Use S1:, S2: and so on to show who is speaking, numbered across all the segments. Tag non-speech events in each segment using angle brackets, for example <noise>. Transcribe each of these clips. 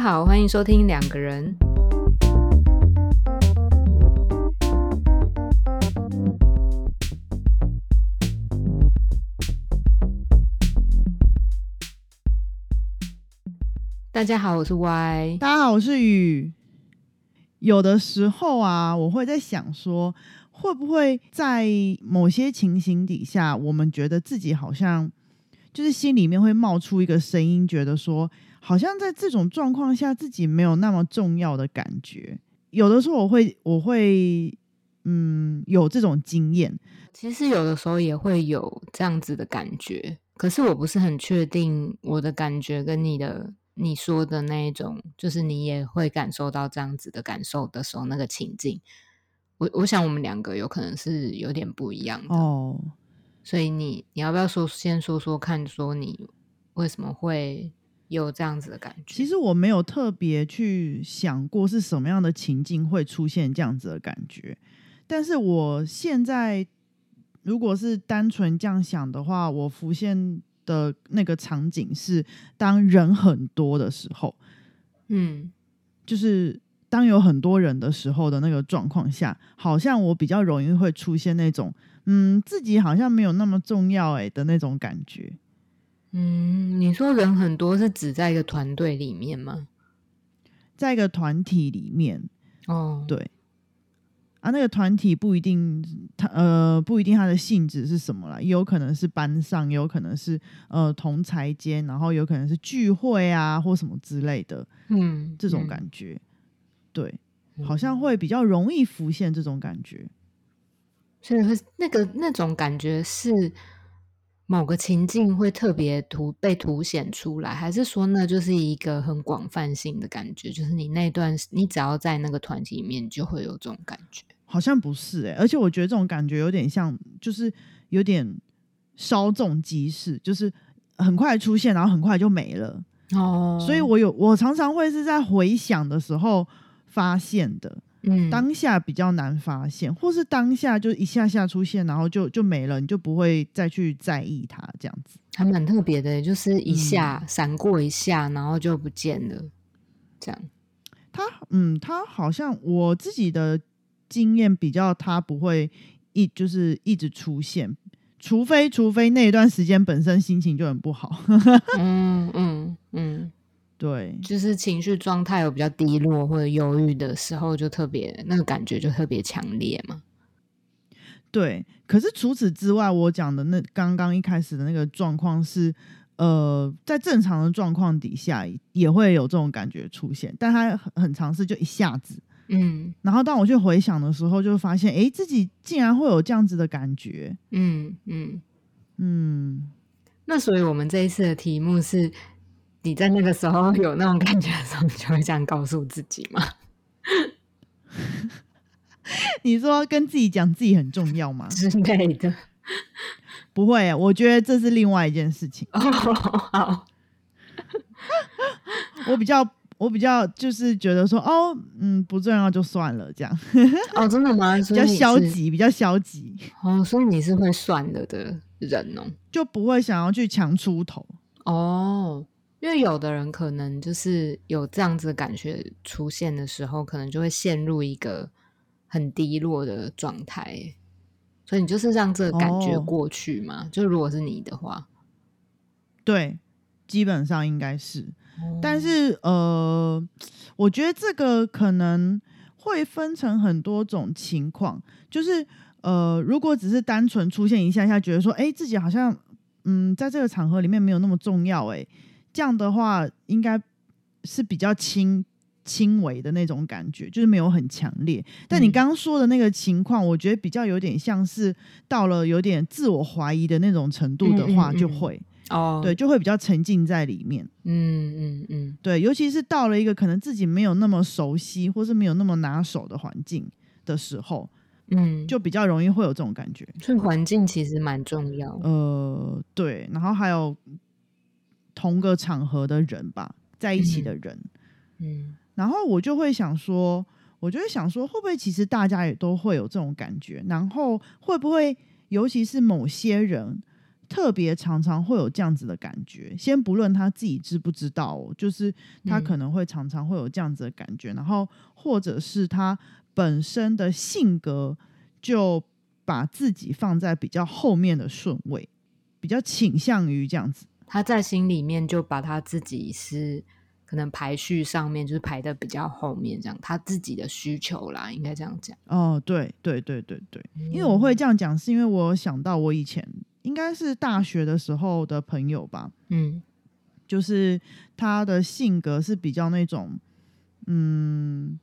S1: 好，欢迎收听两个人。大家好，我是 Y。
S2: 大家好，我是雨。有的时候啊，我会在想说，会不会在某些情形底下，我们觉得自己好像就是心里面会冒出一个声音，觉得说，好像在这种状况下，自己没有那么重要的感觉。有的时候，我会，我会，嗯，有这种经验。
S1: 其实有的时候也会有这样子的感觉，可是我不是很确定我的感觉跟你的。你说的那一种，就是你也会感受到这样子的感受的时候，那个情境，我我想我们两个有可能是有点不一样的哦。所以你你要不要说先说说看，说你为什么会有这样子的感觉？
S2: 其实我没有特别去想过是什么样的情境会出现这样子的感觉，但是我现在如果是单纯这样想的话，我浮现。的那个场景是当人很多的时候，嗯，就是当有很多人的时候的那个状况下，好像我比较容易会出现那种，嗯，自己好像没有那么重要哎的那种感觉。
S1: 嗯，你说人很多是指在一个团队里面吗？
S2: 在一个团体里面，哦，对。啊，那个团体不一定，他呃不一定他的性质是什么了，也有可能是班上，也有可能是呃同才间，然后有可能是聚会啊或什么之类的，嗯，这种感觉，对，好像会比较容易浮现这种感觉，
S1: 所以会那个那种感觉是某个情境会特别突被凸显出来，还是说那就是一个很广泛性的感觉，就是你那段你只要在那个团体里面，就会有这种感觉。
S2: 好像不是哎，而且我觉得这种感觉有点像，就是有点稍纵即逝，就是很快出现，然后很快就没了。哦，所以我有我常常会是在回想的时候发现的，嗯，当下比较难发现，或是当下就一下下出现，然后就就没了，你就不会再去在意它这样子。
S1: 还蛮特别的，就是一下闪过一下，然后就不见了，这样。
S2: 他嗯，他好像我自己的。经验比较，他不会一就是一直出现，除非除非那一段时间本身心情就很不好。嗯 <laughs> 嗯嗯，对，
S1: 就是情绪状态有比较低落或者忧郁的时候，就特别那个感觉就特别强烈嘛。
S2: 对，可是除此之外，我讲的那刚刚一开始的那个状况是，呃，在正常的状况底下也会有这种感觉出现，但它很很尝试就一下子。嗯，然后当我去回想的时候，就发现，哎，自己竟然会有这样子的感觉。嗯嗯
S1: 嗯。那所以，我们这一次的题目是：你在那个时候有那种感觉的时候，你就会这样告诉自己吗？<laughs>
S2: 你说跟自己讲自己很重要吗？
S1: 之类的。
S2: 不会，我觉得这是另外一件事情。好，<laughs> 我比较。我比较就是觉得说，哦，嗯，不重要就算了，这样。
S1: 哦，真的吗？<laughs>
S2: 比较消极，比较消极。
S1: 哦，所以你是会算了的人哦，
S2: 就不会想要去强出头。
S1: 哦，因为有的人可能就是有这样子感觉出现的时候，可能就会陷入一个很低落的状态。所以你就是让这个感觉过去嘛？就如果是你的话，
S2: 对，基本上应该是。但是呃，我觉得这个可能会分成很多种情况，就是呃，如果只是单纯出现一下下，觉得说，哎，自己好像嗯，在这个场合里面没有那么重要，哎，这样的话应该是比较轻轻微的那种感觉，就是没有很强烈。但你刚刚说的那个情况，我觉得比较有点像是到了有点自我怀疑的那种程度的话，就会。哦，对，就会比较沉浸在里面。嗯嗯嗯，对，尤其是到了一个可能自己没有那么熟悉，或是没有那么拿手的环境的时候，嗯，就比较容易会有这种感觉。
S1: 所以环境其实蛮重要。
S2: 呃，对，然后还有同个场合的人吧，在一起的人。嗯，然后我就会想说，我就会想说，会不会其实大家也都会有这种感觉？然后会不会，尤其是某些人。特别常常会有这样子的感觉。先不论他自己知不知道，就是他
S1: 嗯
S2: 可能会常常会有这样子的感觉，然后或者是他本身的性格就把自己放在比较后面的顺位，比较倾向于这样子。
S1: 他在心里面就把他自己是可能排序上面就是排的比较后面，这样他自己的需求啦，应该这样讲。
S2: 哦，对对对对对，因为我会这样讲，是因为我想到我以前应该是大学的时候的朋友吧，
S1: 嗯。
S2: 就是他的性格是比较那种，嗯，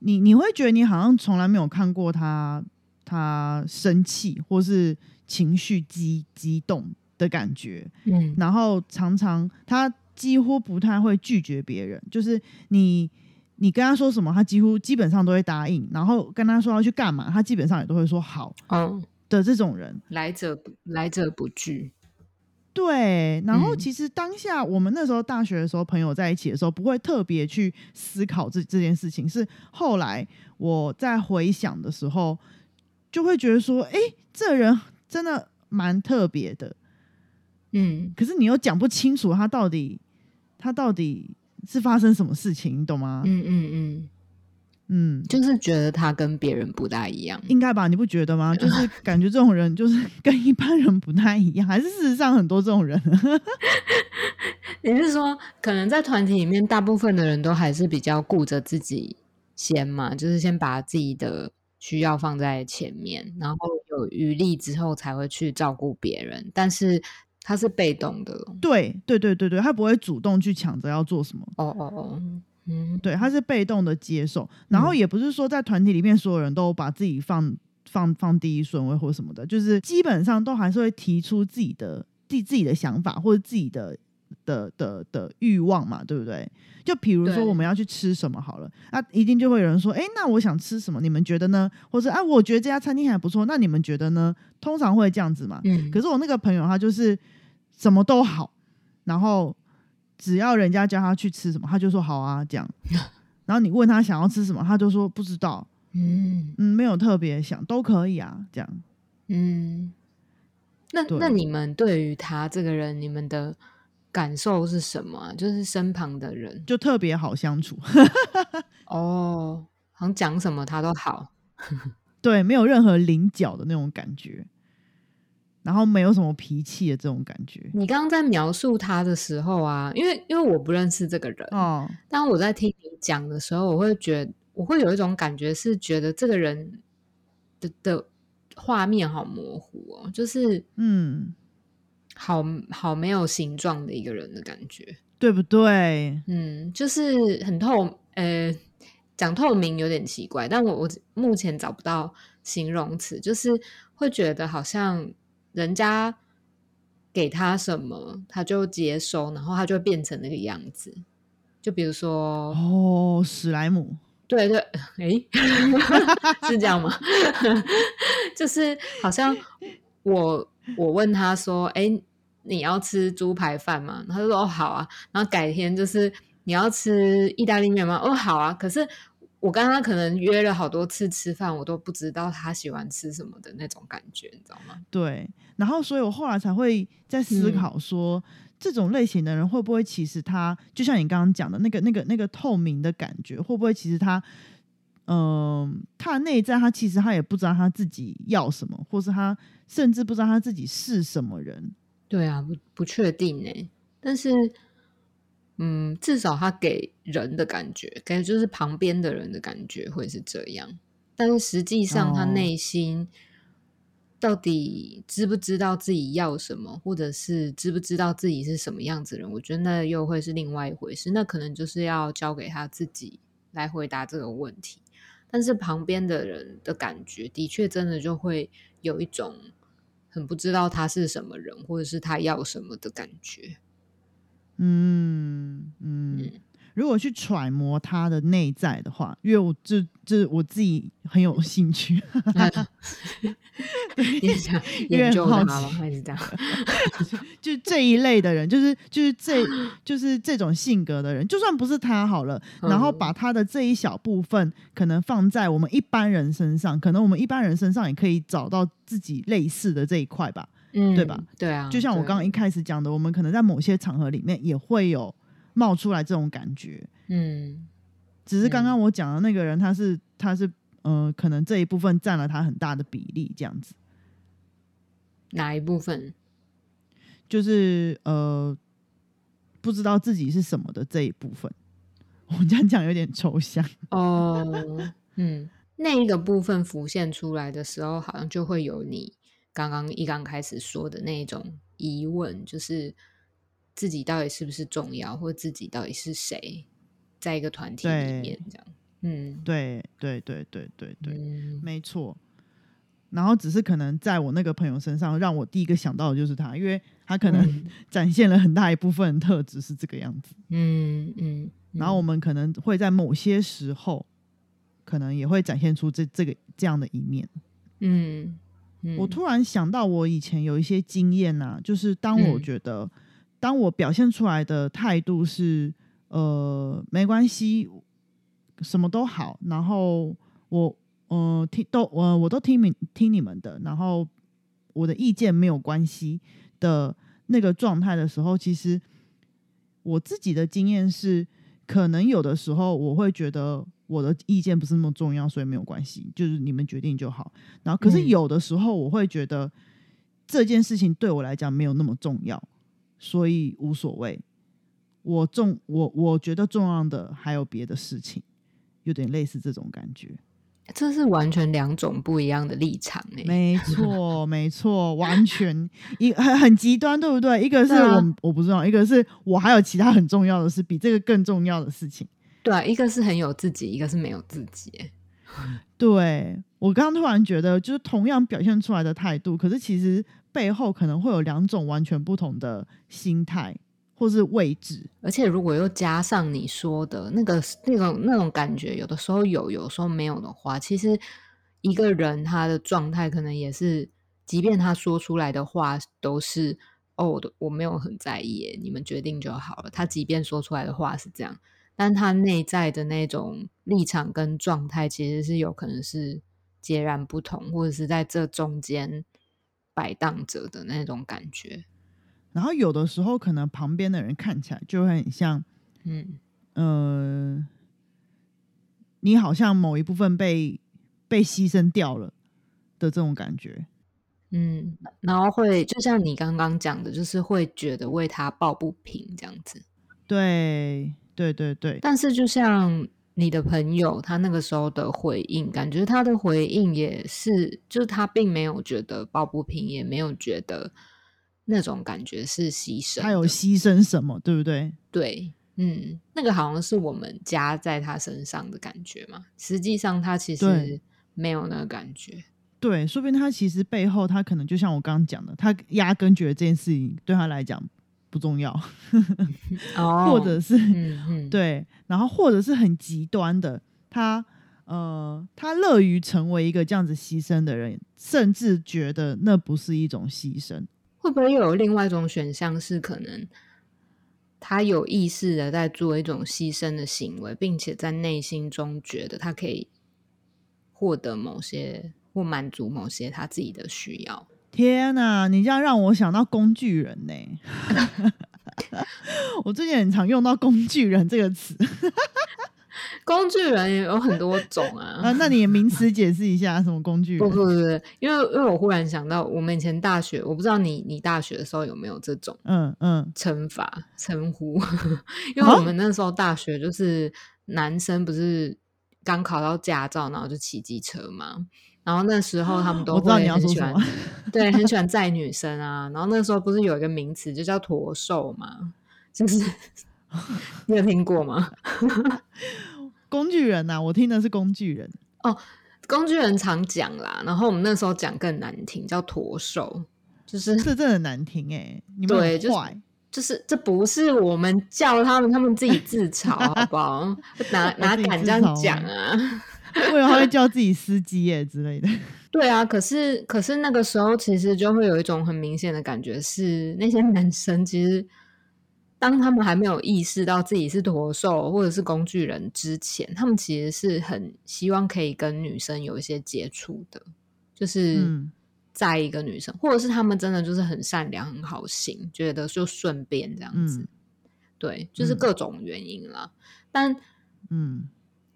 S2: 你你会觉得你好像从来没有看过他他生气或是情绪激激动的感觉，
S1: 嗯
S2: 然后常常他几乎不太会拒绝别人，就是你你跟他说什么，他几乎基本上都会答应，然后跟他说要去干嘛，他基本上也都会说好
S1: 哦，
S2: 的这种人。
S1: 来者不来者不拒。
S2: 对，然后
S1: 嗯
S2: 其实当下我们那时候大学的时候，朋友在一起的时候，不会特别去思考这这件事情，是后来我在回想的时候，就会觉得说，哎，这人真的蛮特别的，
S1: 嗯
S2: 可是你又讲不清楚他到底他到底是发生什么事情，你懂吗？
S1: 嗯嗯嗯，
S2: 嗯，
S1: 就是觉得他跟别人不大一样。
S2: 应该吧？你不觉得吗？<laughs> 就是感觉这种人就是跟一般人不太一样，还是事实上很多这种人？<laughs>
S1: 你是说，可能在团体里面，大部分的人都还是比较顾着自己先嘛，就是先把自己的需要放在前面，然后有余力之后才会去照顾别人。但是他是被动的
S2: 对对对对对，他不会主动去抢着要做什么。
S1: 哦哦哦，嗯，
S2: 对，他是被动的接受，然后
S1: 嗯。
S2: 也不是说在团体里面所有人都把自己放放放第一顺位或什么的，就是基本上都还是会提出自己的自自己的想法或者自己的的的的欲望嘛，对不对？就比如说我们要去吃什么好了，那一定就会有人说，哎，那我想吃什么？你们觉得呢？或者啊，我觉得这家餐厅还不错，那你们觉得呢？通常会这样子嘛。
S1: 嗯，
S2: 可是我那个朋友他就是什么都好，然后只要人家叫他去吃什么，他就说好啊这样。<laughs> 然后你问他想要吃什么，他就说不知道，
S1: 嗯
S2: 嗯，没有特别想，都可以啊这样。
S1: 嗯，那那你们对于他这个人，你们的感受是什么啊？就是身旁的人
S2: 就特别好相处，<laughs>
S1: 哦，好像讲什么他都好。<laughs>
S2: 对，没有任何棱角的那种感觉，然后没有什么脾气的这种感觉。
S1: 你刚刚在描述他的时候啊，因为因为我不认识这个人，
S2: 哦，
S1: 当我在听你讲的时候，我会觉得我会有一种感觉，是觉得这个人的的画面好模糊哦，就是
S2: 嗯，
S1: 好好没有形状的一个人的感觉。
S2: 对不对？
S1: 嗯，就是很透，呃，讲透明有点奇怪，但我我目前找不到形容词，就是会觉得好像人家给他什么，他就接收，然后他就变成那个样子。就比如说，
S2: 哦，史莱姆，
S1: 对对，诶，<laughs> 是这样吗？<laughs> 就是好像我我问他说，诶，你要吃猪排饭吗？他就说哦好啊，然后改天就是你要吃意大利面吗？哦好啊，可是我跟他可能约了好多次吃饭，我都不知道他喜欢吃什么的那种感觉，你知道吗？
S2: 对，然后所以我后来才会在思
S1: 嗯
S2: 考说，这种类型的人会不会其实他就像你刚刚讲的那个、那个、那个透明的感觉，会不会其实他，嗯、他内在他其实他也不知道他自己要什么，或是他甚至不知道他自己是什么人。
S1: 对啊，不不确定呢，但是。嗯，至少他给人的感觉，感觉就是旁边的人的感觉会是这样，但是实际上他内心到底知不知道自己要什么，或者是知不知道自己是什么样子的人，我觉得那又会是另外一回事。那可能就是要交给他自己来回答这个问题。但是旁边的人的感觉，的确真的就会有一种很不知道他是什么人，或者是他要什么的感觉。
S2: 嗯嗯
S1: 嗯，
S2: 如果去揣摩他的内在的话，因为我这这我自己很有兴趣，<laughs>
S1: 你想
S2: 因为好？奇
S1: 还是这样？<laughs>
S2: 就这一类的人，就是就是这就是这种性格的人，就算不是他好了，然后
S1: 嗯
S2: 把他的这一小部分可能放在我们一般人身上，可能我们一般人身上也可以找到自己类似的这一块吧。
S1: 嗯，
S2: 对吧？
S1: 对啊，
S2: 就像我刚刚一开始讲的，我们可能在某些场合里面也会有冒出来这种感觉。
S1: 嗯，
S2: 只是刚刚我讲的那个人，他是他是呃，可能这一部分占了他很大的比例，这样子。
S1: 哪一部分？
S2: 就是呃，不知道自己是什么的这一部分。<laughs> 我这样讲有点抽象
S1: 哦。嗯，那一个部分浮现出来的时候，好像就会有你。刚刚一刚开始说的那种疑问，就是自己到底是不是重要，或自己到底是谁，在一个团体里面这样。嗯，
S2: 对对对对对对，没错。然后只是可能在我那个朋友身上，让我第一个想到的就是他，因为他可能 <laughs> 展现了很大一部分特质是这个样子。
S1: 嗯嗯。
S2: 然后我们可能会在某些时候，可能也会展现出这这个这样的一面。
S1: 嗯。
S2: 我突然想到，我以前有一些经验呐，就是当我觉得，当我表现出来的态度是呃没关系，什么都好，然后我呃听都我我都听你听你们的，然后我的意见没有关系的那个状态的时候，其实我自己的经验是，可能有的时候我会觉得。我的意见不是那么重要，所以没有关系，就是你们决定就好。然后，可是有的时候我会觉得这件事情对我来讲没有那么重要，所以无所谓。我重我我觉得重要的还有别的事情，有点类似这种感觉。
S1: 这是完全两种不一样的立场诶。
S2: 没错，没错，完全 <laughs> 一很很极端，对不对？一个是我我不重要，一个是我还有其他很重要的事，比这个更重要的事情。
S1: 对，一个是很有自己，一个是没有自己。
S2: 对我刚刚突然觉得，就是同样表现出来的态度，可是其实背后可能会有两种完全不同的心态或是位置。
S1: 而且如果又加上你说的那个那种那种感觉，有的时候有，有时候没有的话，其实一个人他的状态可能也是，即便他说出来的话都是“哦，我没有很在意，你们决定就好了。”他即便说出来的话是这样。但他内在的那种立场跟状态，其实是有可能是截然不同，或者是在这中间摆荡着的那种感觉。
S2: 然后有的时候，可能旁边的人看起来就会很像，
S1: 嗯
S2: 呃，你好像某一部分被被牺牲掉了的这种感觉。
S1: 嗯，然后会就像你刚刚讲的，就是会觉得为他抱不平这样子。
S2: 对。对对对，
S1: 但是就像你的朋友，他那个时候的回应，感觉他的回应也是，就是他并没有觉得抱不平，也没有觉得那种感觉是牺牲，
S2: 他有牺牲什么，对不对？
S1: 对，嗯，那个好像是我们加在他身上的感觉嘛，实际上他其实没有那个感觉，
S2: 对，说不定他其实背后他可能就像我刚刚讲的，他压根觉得这件事情对他来讲。不重要，<laughs> 或者是对，然后或者是很极端的，他呃，他乐于成为一个这样子牺牲的人，甚至觉得那不是一种牺牲。
S1: 会不会又有另外一种选项，是可能他有意识的在做一种牺牲的行为，并且在内心中觉得他可以获得某些或满足某些他自己的需要。
S2: 天呐，你这样让我想到工具人呢。<laughs> 我最近很常用到“工具人”这个词。<laughs>
S1: 工具人也有很多种啊。
S2: 啊，那你名词解释一下，什么工具人？
S1: 不不不，因为因为我忽然想到，我们以前大学，我不知道你你大学的时候有没有这种
S2: 嗯嗯
S1: 称法称呼？<laughs> 因为我们那时候大学就是男生不是刚考到驾照，然后就骑机车嘛。然后那时候他们都会很喜欢，<laughs> 对，很喜欢载女生啊。然后那时候不是有一个名词就叫“驼兽”嘛？就是 <laughs> 你有听过吗？<laughs>
S2: 工具人呐，我听的是工具人
S1: 哦。工具人常讲啦，然后我们那时候讲更难听，叫“驼兽”，就是
S2: 这真的难听哎。你们
S1: 对，就是就是这不是我们叫他们，他们自己自嘲，好不好？哪哪敢这样讲啊？<laughs>
S2: 为什么会叫自己司机耶之类的？
S1: 对啊，可是可是那个时候其实就会有一种很明显的感觉，是那些男生其实当他们还没有意识到自己是驼兽或者是工具人之前，他们其实是很希望可以跟女生有一些接触的，就是在一个女生，或者是他们真的就是很善良、很好心，觉得就顺便这样子。
S2: 嗯
S1: 对，就是
S2: 嗯
S1: 各种原因啦。但
S2: 嗯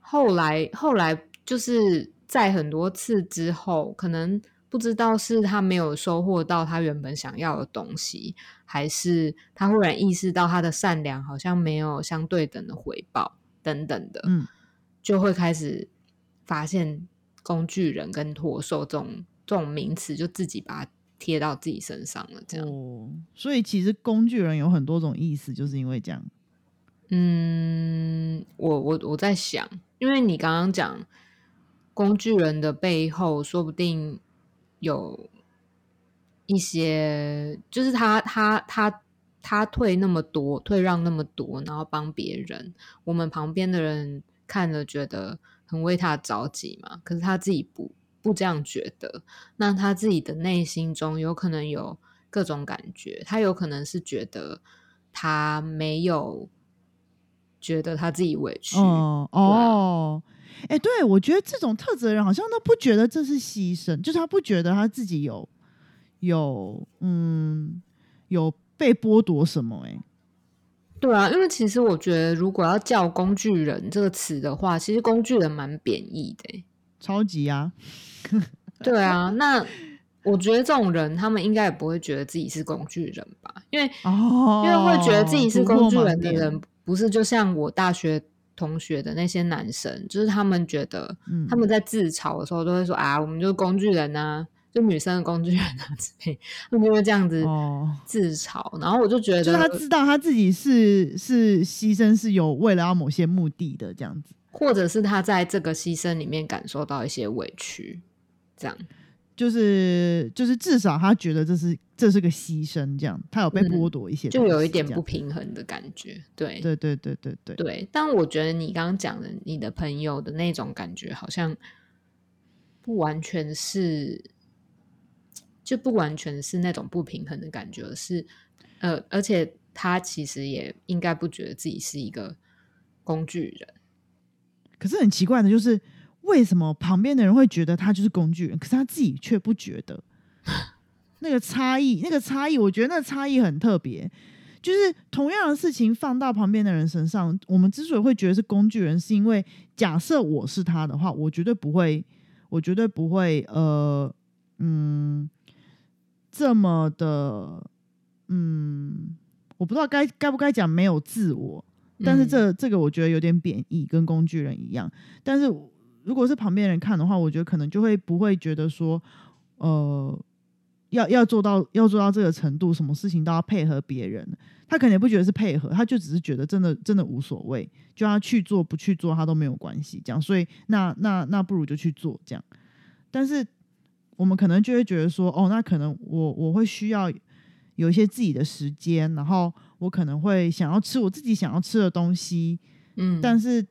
S1: 后来后来就是在很多次之后，可能不知道是他没有收获到他原本想要的东西，还是他忽然意识到他的善良好像没有相对等的回报等等的，
S2: 嗯
S1: 就会开始发现工具人跟驼兽这种这种名词，就自己把它贴到自己身上了，这样。
S2: 哦，所以其实工具人有很多种意思，就是因为这样。
S1: 嗯，我我我在想，因为你刚刚讲工具人的背后，说不定有一些，就是他他他他退那么多，退让那么多，然后帮别人，我们旁边的人看了觉得很为他着急嘛，可是他自己不不这样觉得，那他自己的内心中有可能有各种感觉，他有可能是觉得他没有觉得他自己委屈，
S2: 哦。哎、对我觉得这种特质的人好像都不觉得这是牺牲，就是他不觉得他自己有有嗯有被剥夺什么、哎，
S1: 对啊，因为其实我觉得，如果要叫工具人这个词的话，其实工具人蛮贬义的欸。
S2: 超级啊，<laughs>
S1: 对啊，那我觉得这种人，他们应该也不会觉得自己是工具人吧？因为
S2: 哦，
S1: 因为会觉得自己是工具人的人，不是就像我大学同学的那些男生，就是他们觉得
S2: 嗯
S1: 他们在自嘲的时候都会说啊，我们就是工具人啊，就女生的工具人啊之类，他们就会这样子
S2: 哦
S1: 自嘲。然后我就觉得，
S2: 就是他知道他自己是是牺牲是有为了要某些目的的这样子，
S1: 或者是他在这个牺牲里面感受到一些委屈，这样。
S2: 就是就是至少他觉得这是这是个牺牲，这样他有被
S1: 嗯
S2: 剥夺一些
S1: 就有一点不平衡的感觉，对
S2: 对对对对对，
S1: 对。但我觉得你刚刚讲的你的朋友的那种感觉，好像不完全是，就不完全是那种不平衡的感觉，而是呃，而且他其实也应该不觉得自己是一个工具人。
S2: 可是很奇怪的就是，为什么旁边的人会觉得他就是工具人，可是他自己却不觉得？<laughs> 那个差异，那个差异，我觉得那个差异很特别。就是同样的事情放到旁边的人身上，我们之所以会觉得是工具人，是因为假设我是他的话，我绝对不会，我绝对不会，呃，嗯，这么的，嗯，我不知道该该不该讲没有自我，但是
S1: 嗯
S2: 这、这个我觉得有点贬义，跟工具人一样。但是如果是旁边人看的话，我觉得可能就会不会觉得说，呃，要要做到要做到这个程度，什么事情都要配合别人。他可能也不觉得是配合，他就只是觉得真的真的无所谓，就他去做不去做他都没有关系，这样。所以那那那不如就去做这样。但是我们可能就会觉得说，哦，那可能我我会需要有一些自己的时间，然后我可能会想要吃我自己想要吃的东西，
S1: 嗯，
S2: 但是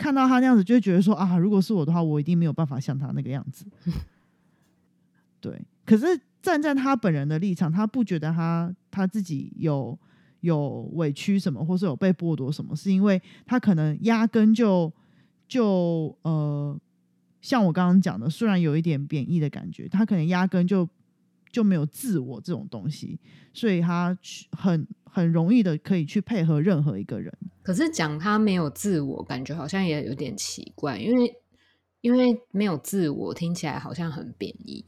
S2: 看到他那样子，就会觉得说啊，如果是我的话，我一定没有办法像他那个样子。<laughs> 对，可是站在他本人的立场，他不觉得他他自己有有委屈什么，或是有被剥夺什么，是因为他可能压根就就呃，像我刚刚讲的，虽然有一点贬义的感觉，他可能压根就就没有自我这种东西，所以他去很很容易的可以去配合任何一个人。
S1: 可是讲他没有自我，感觉好像也有点奇怪，因为因为没有自我，听起来好像很贬义。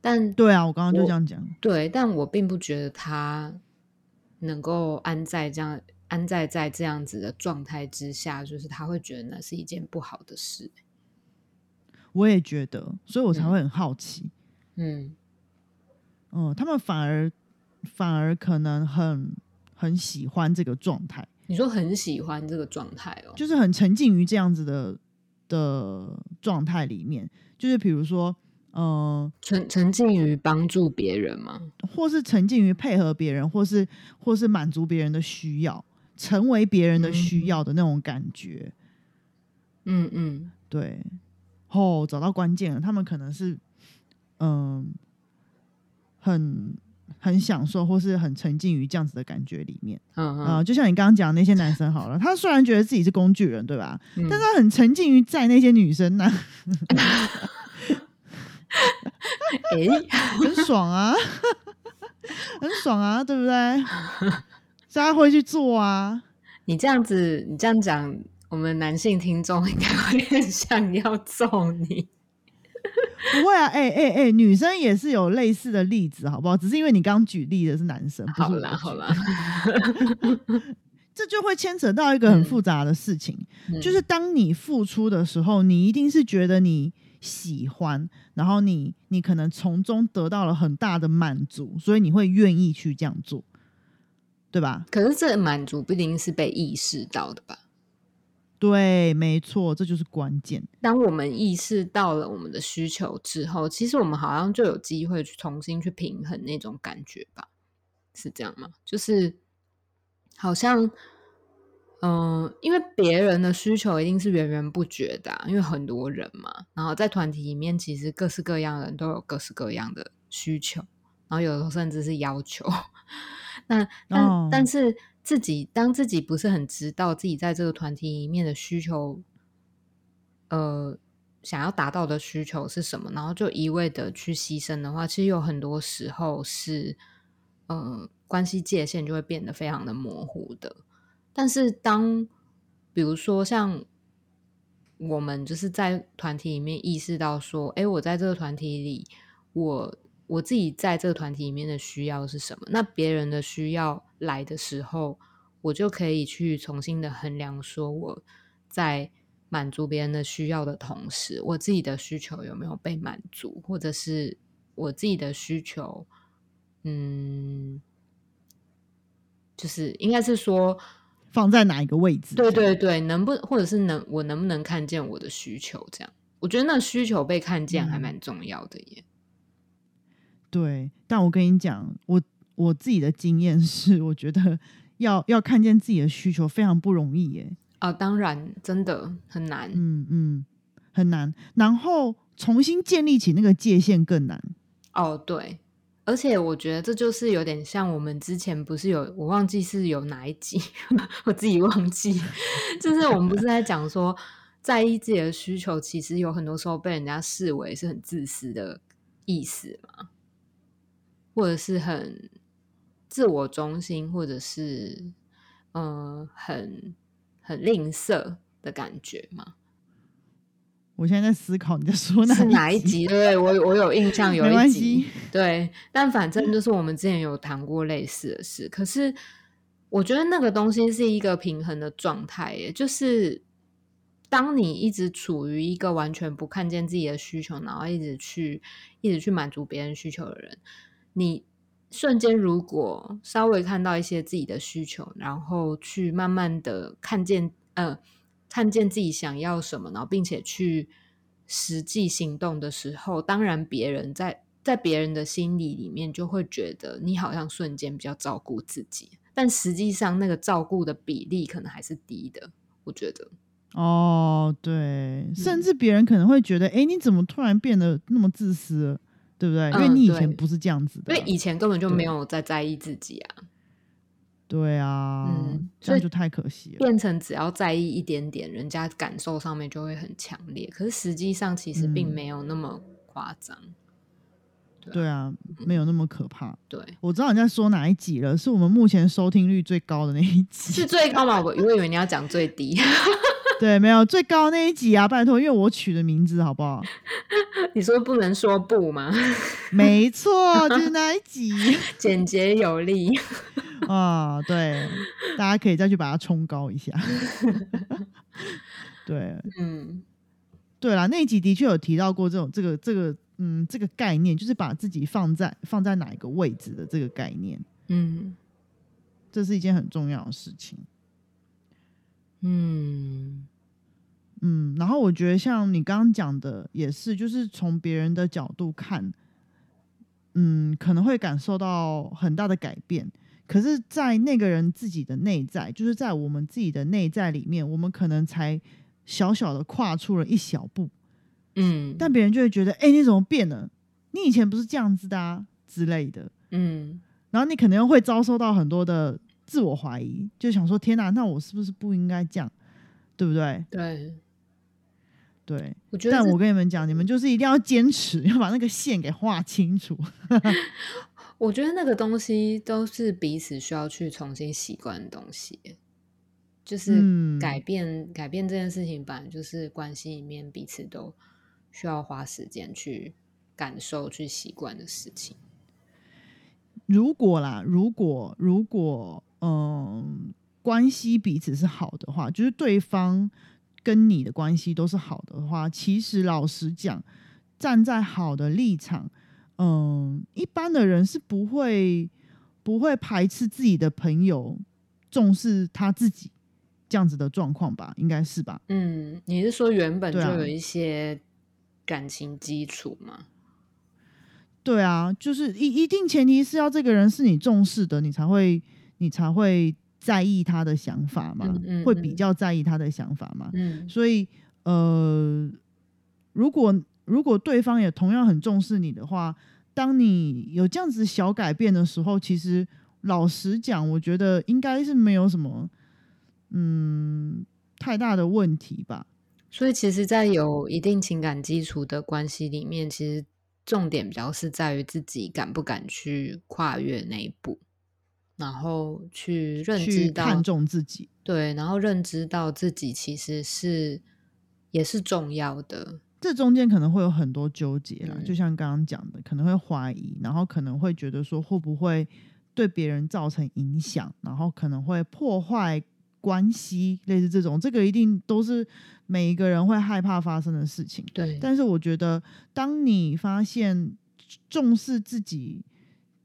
S1: 但
S2: 对啊，我刚刚就
S1: 我
S2: 这样讲。
S1: 对，但我并不觉得他能够安在这样安在在这样子的状态之下，就是他会觉得那是一件不好的事。
S2: 我也觉得，所以我才
S1: 嗯
S2: 会很好奇。
S1: 嗯
S2: 嗯，他们反而反而可能很很喜欢这个状态，
S1: 你说很喜欢这个状态哦，
S2: 就是很沉浸于这样子的的状态里面。就是比如说，嗯、
S1: 沉沉浸于帮助别人吗？
S2: 或是沉浸于配合别人，或是或是满足别人的需要，成为别人的需要的那种感觉。
S1: 嗯嗯
S2: 对，哦，找到关键了，他们可能是嗯、很很享受，或是很沉浸于这样子的感觉里面。
S1: 嗯
S2: 啊、
S1: 嗯，
S2: 就像你刚刚讲那些男生好了，他虽然觉得自己是工具人，对吧？
S1: 嗯
S2: 但是他很沉浸于在那些女生那、<laughs>
S1: 诶，<laughs>
S2: 很爽啊，<laughs> 很爽啊，对不对？大家会去做啊。
S1: 你这样子，你这样讲，我们男性听众应该会很想要揍你。<laughs>
S2: 不会啊，哎哎哎，女生也是有类似的例子，好不好？只是因为你刚举例的是男生，
S1: 好啦，好
S2: 举
S1: 啦，<laughs>
S2: 这就会牵扯到一个很复杂的事情，
S1: 嗯
S2: 就是当你付出的时候，你一定是觉得你喜欢，然后你你可能从中得到了很大的满足，所以你会愿意去这样做，对吧？
S1: 可是这满足不一定是被意识到的吧？
S2: 对，没错，这就是关键。
S1: 当我们意识到了我们的需求之后，其实我们好像就有机会去重新去平衡那种感觉吧？是这样吗？就是好像，嗯、因为别人的需求一定是源源不绝的啊、因为很多人嘛，然后在团体里面，其实各式各样的人都有各式各样的需求，然后有的时候甚至是要求。<laughs> 那但、
S2: 哦
S1: 但是自己当自己不是很知道自己在这个团体里面的需求，呃，想要达到的需求是什么，然后就一味的去牺牲的话，其实有很多时候是，呃，关系界限就会变得非常的模糊的。但是当比如说像我们就是在团体里面意识到说，哎，我在这个团体里，我我自己在这个团体里面的需要是什么？那别人的需要来的时候，我就可以去重新的衡量，说我在满足别人的需要的同时，我自己的需求有没有被满足，或者是我自己的需求，嗯，就是应该是说，
S2: 放在哪一个位置？
S1: 对对对，能不或者是能我能不能看见我的需求？这样，我觉得那需求被看见还
S2: 嗯
S1: 蛮重要的耶。
S2: 对，但我跟你讲，我我自己的经验是，我觉得要要看见自己的需求非常不容易耶。
S1: 啊，当然，真的很难。
S2: 嗯嗯，很难。然后重新建立起那个界限更难。
S1: 哦，对，而且我觉得这就是有点像我们之前不是有，我忘记是有哪一集，<laughs> 我自己忘记，就是我们不是在讲说，在意自己的需求，其实有很多时候被人家视为是很自私的意思嘛，或者是很自我中心，或者是嗯、呃很很吝啬的感觉嘛。
S2: 我现在在思考你在说哪
S1: 是哪一
S2: 集？
S1: 对对，我我有印象 <laughs> 有一集，对，但反正就是我们之前有谈过类似的事。可是我觉得那个东西是一个平衡的状态，耶，就是当你一直处于一个完全不看见自己的需求，然后一直去一直去满足别人需求的人，你瞬间如果稍微看到一些自己的需求，然后去慢慢的看见，呃，看见自己想要什么，然后并且去实际行动的时候，当然别人在在别人的心理里面就会觉得你好像瞬间比较照顾自己，但实际上那个照顾的比例可能还是低的，我觉得。
S2: 哦，对，甚至别人可能会觉得，哎、你怎么突然变得那么自私了？对不对？因为
S1: 嗯
S2: 你以前不是这样子的啊。
S1: 因为以前根本就没有在在意自己啊，
S2: 对啊，这样就太可惜了。
S1: 变成只要在意一点点，人家感受上面就会很强烈。可是实际上其实并
S2: 嗯
S1: 没有那么夸张。
S2: 对啊，没有那么可怕。
S1: 对，
S2: 我知道你在说哪一集了，是我们目前收听率最高的那一集。
S1: 是最高吗？我我以为你要讲最低。<laughs>
S2: 对，没有最高那一集啊，拜托，因为我取的名字好不好？<laughs>
S1: 你说不能说不吗？<laughs>
S2: 没错，就是那一集
S1: 简洁有力。
S2: 啊。对，大家可以再去把它冲高一下。对
S1: 嗯
S2: 对啦，那一集的确有提到过这种这个这个嗯这个概念，就是把自己放在放在哪一个位置的这个概念，
S1: 嗯
S2: 这是一件很重要的事情。
S1: 嗯
S2: 嗯，然后我觉得像你刚刚讲的也是，就是从别人的角度看，嗯，可能会感受到很大的改变。可是，在那个人自己的内在，就是在我们自己的内在里面，我们可能才小小的跨出了一小步，
S1: 嗯，
S2: 但别人就会觉得，哎、你怎么变了？你以前不是这样子的啊之类的。
S1: 嗯
S2: 然后你可能又会遭受到很多的自我怀疑，就想说，天哪，那我是不是不应该这样？对不对？
S1: 对，
S2: 对，
S1: 我觉得
S2: 但我跟你们讲，你们就是一定要坚持，要把那个线给画清楚。<laughs>
S1: 我觉得那个东西都是彼此需要去重新习惯的东西，就是
S2: 嗯
S1: 改变、改变这件事情，本来就是关系里面彼此都需要花时间去感受、去习惯的事情。
S2: 如果啦，如果如果嗯，关系彼此是好的话，就是对方跟你的关系都是好的话，其实老实讲，站在好的立场，嗯，一般的人是不会不会排斥自己的朋友重视他自己这样子的状况吧？应该是吧？
S1: 嗯，你是说原本就有一些感情基础吗？
S2: 对啊，就是一一定前提是要这个人是你重视的，你才会你才会在意他的想法嘛，
S1: 嗯嗯
S2: 会比
S1: 嗯
S2: 较在意他的想法嘛。
S1: 嗯
S2: 所以呃，如果如果对方也同样很重视你的话，当你有这样子小改变的时候，其实老实讲，我觉得应该是没有什么嗯太大的问题吧。
S1: 所以其实，在有一定情感基础的关系里面，其实重点比较是在于自己敢不敢去跨越那一步，然后去认
S2: 去
S1: 知到
S2: 看重自己，
S1: 对，然后认知到自己其实是也是重要的。
S2: 这中间可能会有很多纠结啦，
S1: 嗯
S2: 就像刚刚讲的，可能会怀疑，然后可能会觉得说会不会对别人造成影响，然后可能会破坏关系，类似这种，这个一定都是每一个人会害怕发生的事情。
S1: 对，
S2: 但是我觉得，当你发现重视自己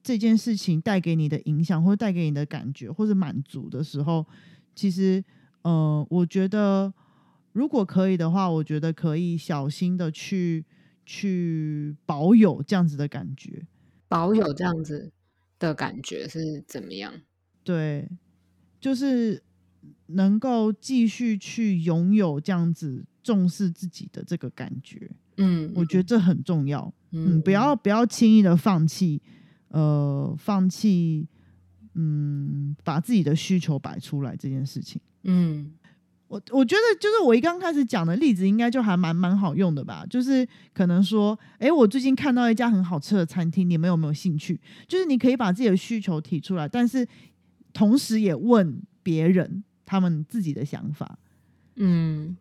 S2: 这件事情带给你的影响，或者带给你的感觉，或者满足的时候，其实，呃，我觉得如果可以的话，我觉得可以小心的去去保有这样子的感觉。
S1: 保有这样子的感觉是怎么样？
S2: 对，就是能够继续去拥有这样子重视自己的这个感觉，
S1: 嗯，
S2: 我觉得这很重要。
S1: 嗯，
S2: 嗯，不要不要轻易的放弃，呃，放弃，嗯，把自己的需求摆出来这件事情。
S1: 嗯
S2: 我我觉得就是我一刚开始讲的例子，应该就还蛮蛮好用的吧。就是可能说，哎，我最近看到一家很好吃的餐厅，你们有没有兴趣？就是你可以把自己的需求提出来，但是同时也问别人他们自己的想法。
S1: 嗯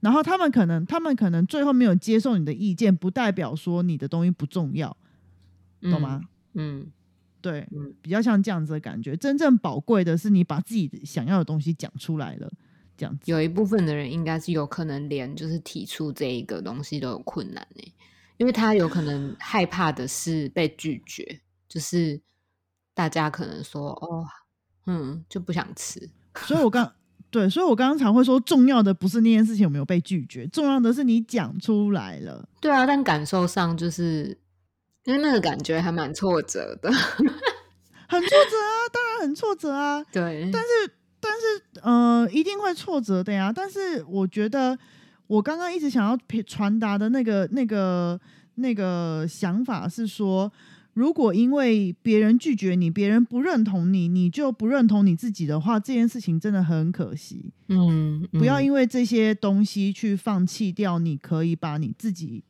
S2: 然后他们可能，他们可能最后没有接受你的意见，不代表说你的东西不重要，
S1: 嗯，
S2: 懂吗？
S1: 嗯
S2: 对，
S1: 嗯
S2: 比较像这样子的感觉。真正宝贵的是你把自己想要的东西讲出来了，这样子。
S1: 有一部分的人应该是有可能连就是提出这一个东西都有困难呢、因为他有可能 <laughs> 害怕的是被拒绝，就是大家可能说哦，嗯，就不想吃，
S2: 所以我刚对，所以我刚刚才会说，重要的不是那件事情有没有被拒绝，重要的是你讲出来了。
S1: 对啊，但感受上就是因为那个感觉还蛮挫折的，<laughs>
S2: 很挫折啊，当然很挫折啊，
S1: 对，
S2: 但是但是呃，一定会挫折的呀。但是我觉得，我刚刚一直想要传传达的那个那个那个想法是说，如果因为别人拒绝你，别人不认同你，你就不认同你自己的话，这件事情真的很可惜。
S1: 嗯，
S2: 不要
S1: 嗯
S2: 因为这些东西去放弃掉你可以把你自己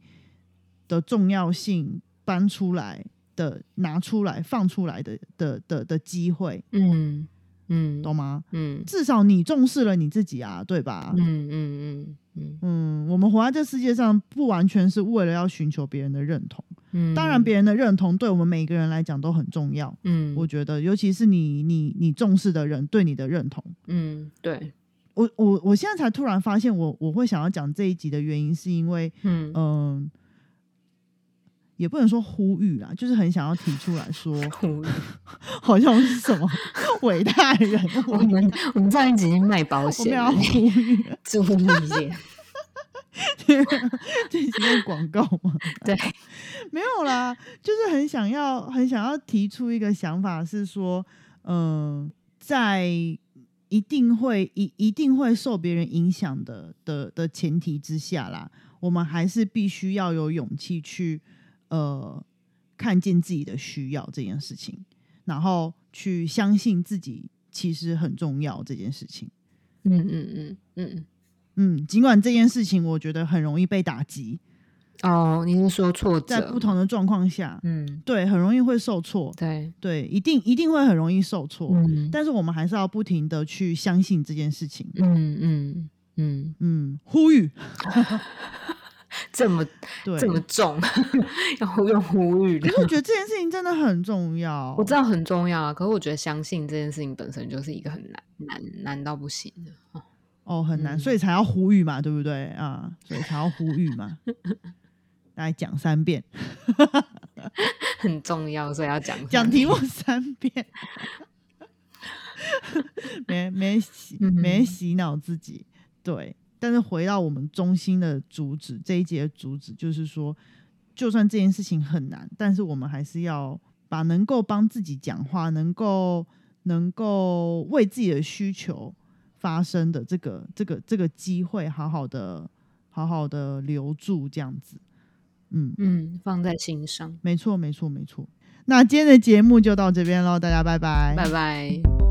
S2: 的重要性搬出来的、拿出来、放出来的的的的机会，
S1: 嗯嗯
S2: 懂吗？
S1: 嗯
S2: 至少你重视了你自己啊，对吧？
S1: 嗯嗯嗯嗯
S2: 嗯，我们活在这世界上，不完全是为了要寻求别人的认同。
S1: 嗯，
S2: 当然，别人的认同对我们每一个人来讲都很重要。
S1: 嗯，
S2: 我觉得，尤其是你你你重视的人对你的认同。
S1: 嗯对，
S2: 我我我现在才突然发现我，我会想要讲这一集的原因，是因为
S1: 嗯
S2: 嗯、也不能说呼吁啦，就是很想要提出来说，<laughs>
S1: 呼吁 <laughs>
S2: 好像是什么 <laughs> 伟大的人物，
S1: 我们我们上一集卖保
S2: 我
S1: 险
S2: 们要
S1: 了，
S2: 呼吁，
S1: 注意一点，
S2: 这是用广告吗？
S1: 对，
S2: 没有啦，就是很想要很想要提出一个想法，是说，嗯、在一定会一一定会受别人影响的的的前提之下啦，我们还是必须要有勇气去呃看见自己的需要这件事情，然后去相信自己其实很重要这件事情。
S1: 嗯嗯嗯嗯
S2: 嗯，尽管这件事情我觉得很容易被打击，
S1: 哦，你是说挫折？
S2: 在不同的状况下，
S1: 嗯，
S2: 对，很容易会受挫，
S1: 对，
S2: 对，一定一定会很容易受挫。
S1: 嗯，
S2: 但是我们还是要不停的去相信这件事情。
S1: 嗯嗯嗯，
S2: 嗯，呼吁，<laughs> <laughs>
S1: 这么
S2: 对，
S1: 这么重，<laughs> 要用呼吁的
S2: 可。是我觉得这件事情真的很重要。
S1: 我知道很重要啊，可是我觉得相信这件事情本身就是一个很难难难到不行的。哦
S2: 哦，很难，
S1: 嗯
S2: 所以才要呼吁嘛，对不对啊？所以才要呼吁嘛。来讲三遍，<laughs>
S1: 很重要，所以要讲三
S2: 讲题目三遍，没没洗
S1: 嗯
S2: 没洗脑自己。对，但是回到我们中心的主旨，这一节的主旨就是说，就算这件事情很难，但是我们还是要把能够帮自己讲话，能够能够为自己的需求发声的这个这个这个机会，好好的好好的留住，这样子。嗯，
S1: 嗯，放在心上。
S2: 没错，没错，没错。那今天的节目就到这边喽，大家拜拜，
S1: 拜拜。